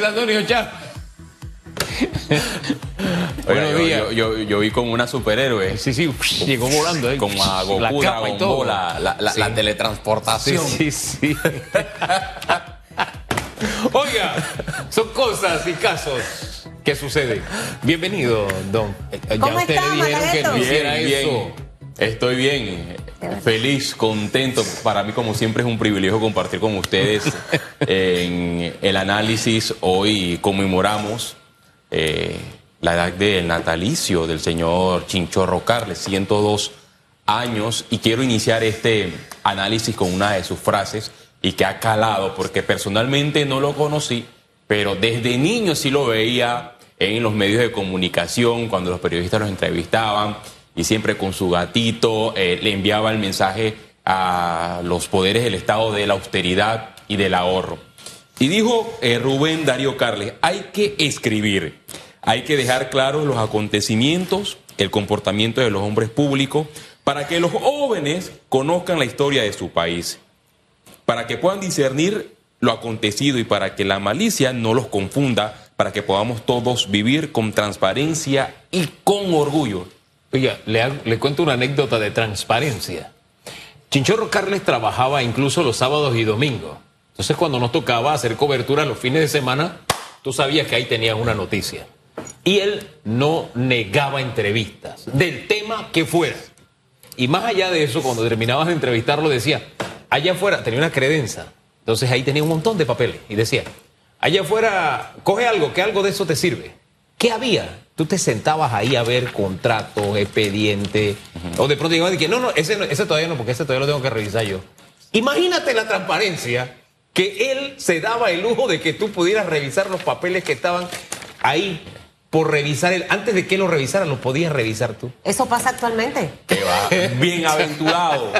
Félix Antonio Chávez. Oiga, Buenos yo, días. yo, yo- yo vi como una superhéroe. Sí, sí, llegó volando ahí. Como a Goku, La capa Dragon y todo. Ball, la, la- la- Sí. la teletransportación. Sí, sí, sí. Oiga, son cosas y casos que suceden. Bienvenido, don. Eh, Ya ¿Cómo usted está, le dijeron que no hiciera Bien, eso. bien. Estoy bien. Feliz, contento. Para mí, como siempre, es un privilegio compartir con ustedes en el análisis. Hoy conmemoramos eh, la edad del natalicio del señor Chinchorro Carles, 102 años. Y quiero iniciar este análisis con una de sus frases y que ha calado, porque personalmente no lo conocí, pero desde niño sí lo veía en los medios de comunicación, cuando los periodistas los entrevistaban, y siempre con su gatito eh, le enviaba el mensaje a los poderes del Estado de la austeridad y del ahorro. Y dijo eh, Rubén Darío Carles, hay que escribir, hay que dejar claros los acontecimientos, el comportamiento de los hombres públicos, para que los jóvenes conozcan la historia de su país para que puedan discernir lo acontecido y para que la malicia no los confunda, para que podamos todos vivir con transparencia y con orgullo. Oiga, le, cuento una anécdota de transparencia. Chinchorro Carles trabajaba incluso los sábados y domingos. Entonces, cuando nos tocaba hacer cobertura los fines de semana, tú sabías que ahí tenías una noticia. Y él no negaba entrevistas, del tema que fuera. Y más allá de eso, cuando terminabas de entrevistarlo, decía, allá afuera, tenía una credencia. Entonces ahí tenía un montón de papeles. Y decía, allá afuera, coge algo, que algo de eso te sirve. ¿Qué había? Tú te sentabas ahí a ver contratos, expedientes. O de pronto llegabas y que no, no ese, no, ese todavía no, porque ese todavía lo tengo que revisar yo. Imagínate la transparencia que él se daba el lujo de que tú pudieras revisar los papeles que estaban ahí por revisar él. Antes de que lo revisara, los podías revisar tú. Eso pasa actualmente. Que va bienaventurados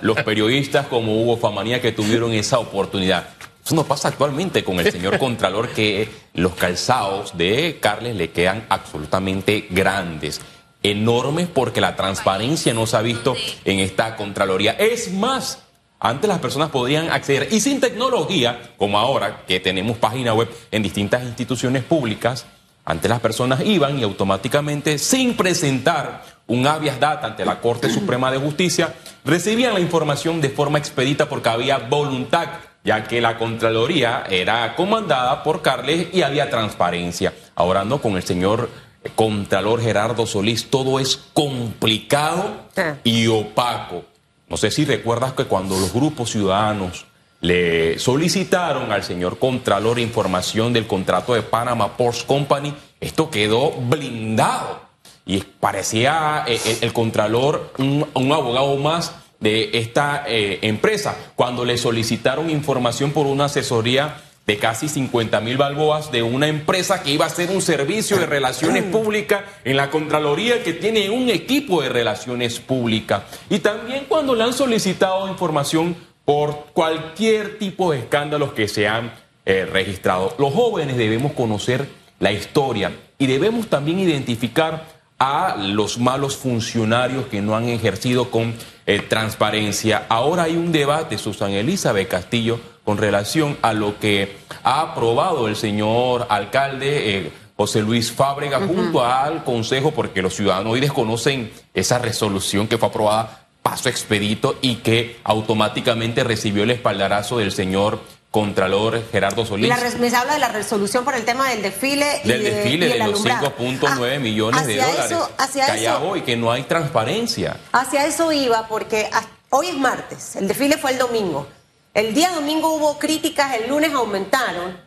los periodistas como Hugo Famanía que tuvieron esa oportunidad. Eso no pasa actualmente con el señor Contralor que los calzados de Carles le quedan absolutamente grandes, enormes porque la transparencia no se ha visto en esta Contraloría. Es más, antes las personas podían acceder y sin tecnología, como ahora que tenemos página web en distintas instituciones públicas, antes las personas iban y automáticamente, sin presentar un habeas data ante la Corte Suprema de Justicia, recibían la información de forma expedita porque había voluntad, ya que la Contraloría era comandada por Carles y había transparencia. Ahora no con el señor Contralor Gerardo Solís, todo es complicado Ah. y opaco. No sé si recuerdas que cuando los grupos ciudadanos le solicitaron al señor Contralor información del contrato de Panama Ports Company, esto quedó blindado. Y parecía eh, el, el Contralor un, un abogado más de esta eh, empresa. Cuando le solicitaron información por una asesoría de casi 50 mil balboas de una empresa que iba a hacer un servicio de relaciones públicas en la Contraloría que tiene un equipo de relaciones públicas. Y también cuando le han solicitado información por cualquier tipo de escándalos que se han eh, registrado. Los jóvenes debemos conocer la historia y debemos también identificar a los malos funcionarios que no han ejercido con eh, transparencia. Ahora hay un debate, Susan Elizabeth Castillo, con relación a lo que ha aprobado el señor alcalde eh, José Luis Fábrega junto al Consejo, porque los ciudadanos hoy desconocen esa resolución que fue aprobada paso expedito y que automáticamente recibió el espaldarazo del señor Contralor Gerardo Solís. La res- me habla de la resolución por el tema del desfile y del de- desfile y de los alumbrado. 5.9 Ah, millones de dólares. Eso, hacia que allá eso, voy, que no hay transparencia. hacia eso iba porque hoy es martes, el desfile fue el domingo. El día domingo hubo críticas, el lunes aumentaron,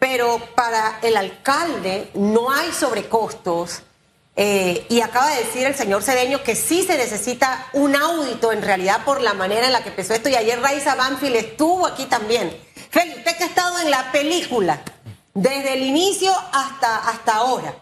pero para el alcalde no hay sobrecostos. Eh, y acaba de decir el señor Cedeño que sí se necesita un audito en realidad por la manera en la que empezó esto. Y ayer Raiza Banfield estuvo aquí también. Feli, usted que ha estado en la película desde el inicio hasta, hasta ahora.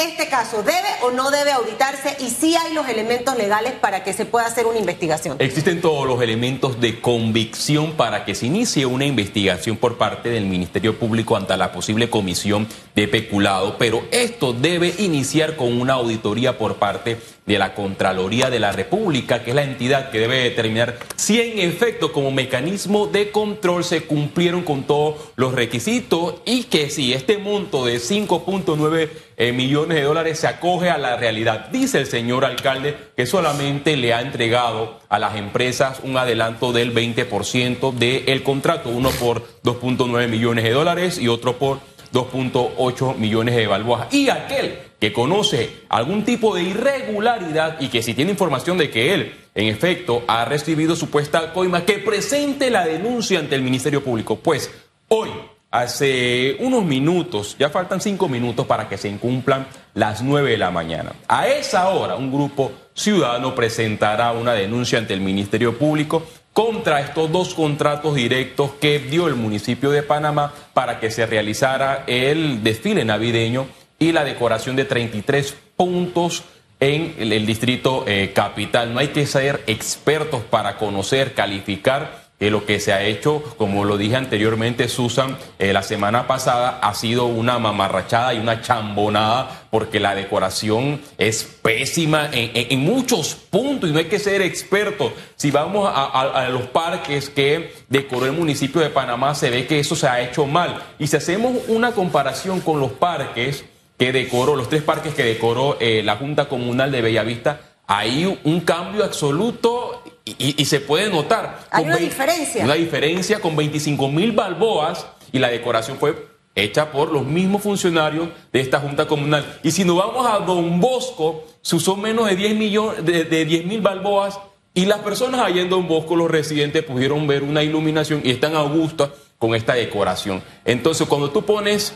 Este caso debe o no debe auditarse y si hay los elementos legales para que se pueda hacer una investigación. Existen todos los elementos de convicción para que se inicie una investigación por parte del Ministerio Público ante la posible comisión de peculado, pero esto debe iniciar con una auditoría por parte de la Contraloría de la República, que es la entidad que debe determinar si en efecto como mecanismo de control se cumplieron con todos los requisitos y que si este monto de 5.9 eh, millones de dólares se acoge a la realidad. Dice el señor alcalde que solamente le ha entregado a las empresas un adelanto del 20% del contrato, uno por 2.9 millones de dólares y otro por 2.8 millones de balboas. Y aquel que conoce algún tipo de irregularidad y que si tiene información de que él, en efecto, ha recibido supuesta coima, que presente la denuncia ante el Ministerio Público. Pues hoy, hace unos minutos, ya faltan cinco minutos para que se incumplan las nueve de la mañana. A esa hora, un grupo ciudadano presentará una denuncia ante el Ministerio Público contra estos dos contratos directos que dio el municipio de Panamá para que se realizara el desfile navideño y la decoración de 33 puntos en el, distrito eh, capital. No hay que ser expertos para conocer, calificar que lo que se ha hecho, como lo dije anteriormente, Susan, eh, la semana pasada ha sido una mamarrachada y una chambonada porque la decoración es pésima en, muchos puntos y no hay que ser experto. Si vamos a, los parques que decoró el municipio de Panamá, se ve que eso se ha hecho mal. Y si hacemos una comparación con los parques que decoró, los tres parques que decoró eh, la Junta Comunal de Bellavista, hay un cambio absoluto y, se puede notar. Hay una diferencia. Una diferencia con 25 mil balboas y la decoración fue hecha por los mismos funcionarios de esta Junta Comunal. Y si nos vamos a Don Bosco, se usó menos de 10 millones, de, mil balboas y las personas allá en Don Bosco, los residentes, pudieron ver una iluminación y están a gusto con esta decoración. Entonces, cuando tú pones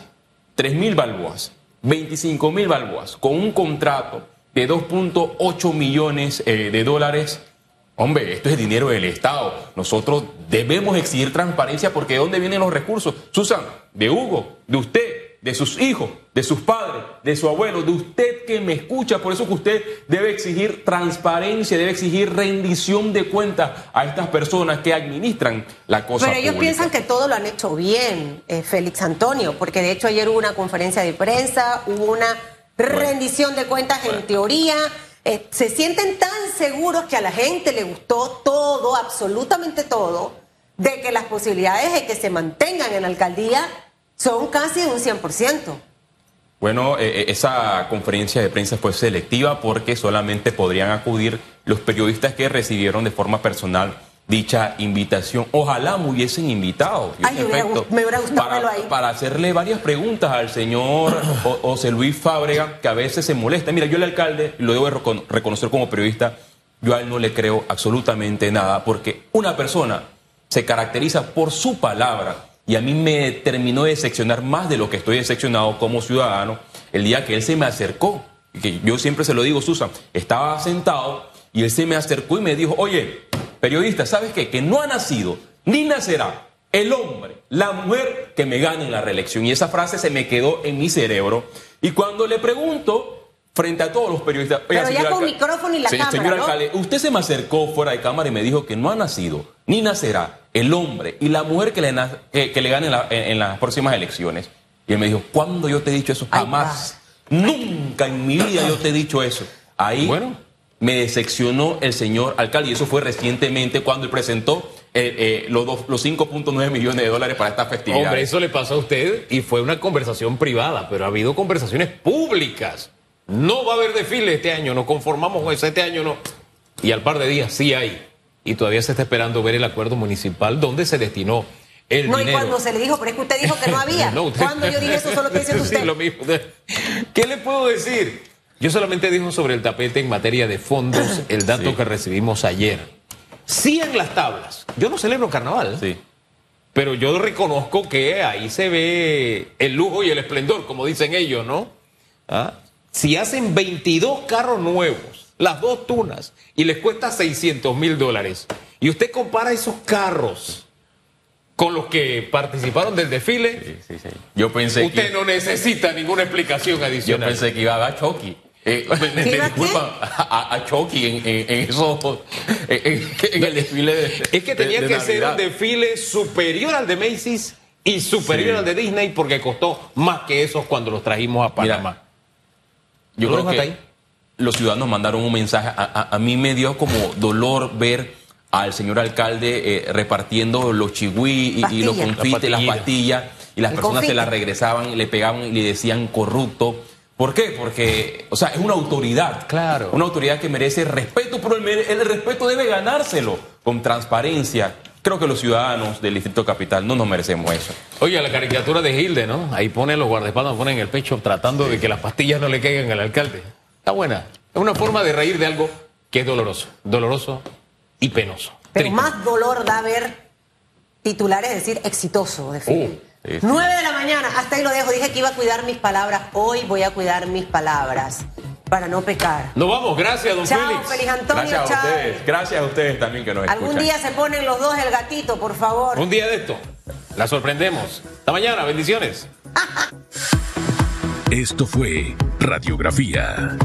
3 mil balboas, 25 mil balboas, con un contrato de 2.8 millones eh, de dólares. Hombre, esto es dinero del Estado. Nosotros debemos exigir transparencia porque ¿de dónde vienen los recursos? Susan, de Hugo, de usted, de sus hijos, de sus padres, de su abuelo, de usted que me escucha. Por eso que usted debe exigir transparencia, debe exigir rendición de cuentas a estas personas que administran la cosa. Pero ellos piensan que todo lo han hecho bien, eh, Félix Antonio, porque de hecho ayer hubo una conferencia de prensa, hubo una rendición de cuentas en teoría. Eh, se sienten tan seguros que a la gente le gustó todo, absolutamente todo, de que las posibilidades de que se mantengan en la alcaldía son casi un 100%. Bueno, eh, eh, esa conferencia de prensa fue selectiva porque solamente podrían acudir los periodistas que recibieron de forma personal dicha invitación. Ojalá me hubiesen invitado. me hubiera gustado para, ahí. Para hacerle varias preguntas al señor José Luis Fábrega, que a veces se molesta. Mira, yo el alcalde, lo debo reconocer como periodista, yo a él no le creo absolutamente nada, porque una persona se caracteriza por su palabra. Y a mí me terminó de decepcionar más de lo que estoy decepcionado como ciudadano el día que él se me acercó. Que yo siempre se lo digo, Susan, estaba sentado y él se me acercó y me dijo, oye, periodista, ¿sabes qué? Que no ha nacido ni nacerá el hombre, la mujer que me gane en la reelección. Y esa frase se me quedó en mi cerebro. Y cuando le pregunto, frente a todos los periodistas. Pero ya con micrófono y la cámara. Señor alcalde, usted se me acercó fuera de cámara y me dijo que no ha nacido ni nacerá el hombre y la mujer que le, que, le gane en, las próximas elecciones. Y él me dijo, ¿cuándo yo te he dicho eso? Jamás. Nunca en mi vida yo te he dicho eso. Ahí bueno me decepcionó el señor alcalde, y eso fue recientemente cuando él presentó eh, eh, los, los 5.9 millones de dólares para esta festividad. Hombre, eso le pasó a usted y fue una conversación privada, pero ha habido conversaciones públicas. No va a haber desfile este año, nos conformamos con eso, este año no. Y al par de días sí hay. Y todavía se está esperando ver el acuerdo municipal donde se destinó el no, y cuando se le dijo, pero es que usted dijo que no había. Cuando yo dije eso, solo que dice usted. lo mismo. ¿Qué le puedo decir? Yo solamente dijo sobre el tapete en materia de fondos el dato que recibimos ayer. Sí en las tablas. Yo no celebro carnaval. Sí. Pero yo reconozco que ahí se ve el lujo y el esplendor, como dicen ellos, ¿no? ¿Ah? Si hacen 22 carros nuevos, las dos tunas, y les cuesta 600 mil dólares, y usted compara esos carros con los que participaron del desfile, Sí, sí, sí. Yo pensé usted que, no necesita ninguna explicación yo adicional. pensé que iba a dar Chucky. Eh, me, me ¿Qué iba a disculpa, a, a Chucky en, en, en eso, en, el desfile de Es que tenía de- de que ser un desfile superior al de Macy's y superior Sí. al de Disney porque costó más que esos cuando los trajimos a Mira, Panamá. Yo ¿Lo creo que hasta ahí? los ciudadanos mandaron un mensaje. A, a- a mí me dio como dolor ver al señor alcalde eh, repartiendo los chihui y, y los confites, La las pastillas, y las El personas se las regresaban, le pegaban y le decían corrupto. ¿Por qué? Porque, o sea, es una autoridad. Claro. Una autoridad que merece respeto, pero el, respeto debe ganárselo con transparencia. Creo que los ciudadanos del Distrito Capital no nos merecemos eso. Oye, la caricatura de Hilde, ¿no? Ahí pone los guardaespaldas, ponen el pecho tratando de que las pastillas no le caigan al alcalde. Está buena. Es una forma de reír de algo que es doloroso. Doloroso y penoso. Pero Triste. más dolor da ver titulares, decir exitoso. De Uh. 9 de la mañana, hasta ahí lo dejo. Dije que iba a cuidar mis palabras. Hoy voy a cuidar mis palabras para no pecar. Nos vamos. Gracias, don Chao, Félix. Feliz Antonio. Gracias a chao. ustedes. Gracias a ustedes también que nos Algún escuchan. día se ponen los dos el gatito, por favor. Un día de esto. La sorprendemos. Hasta mañana. Bendiciones. Esto fue Radiografía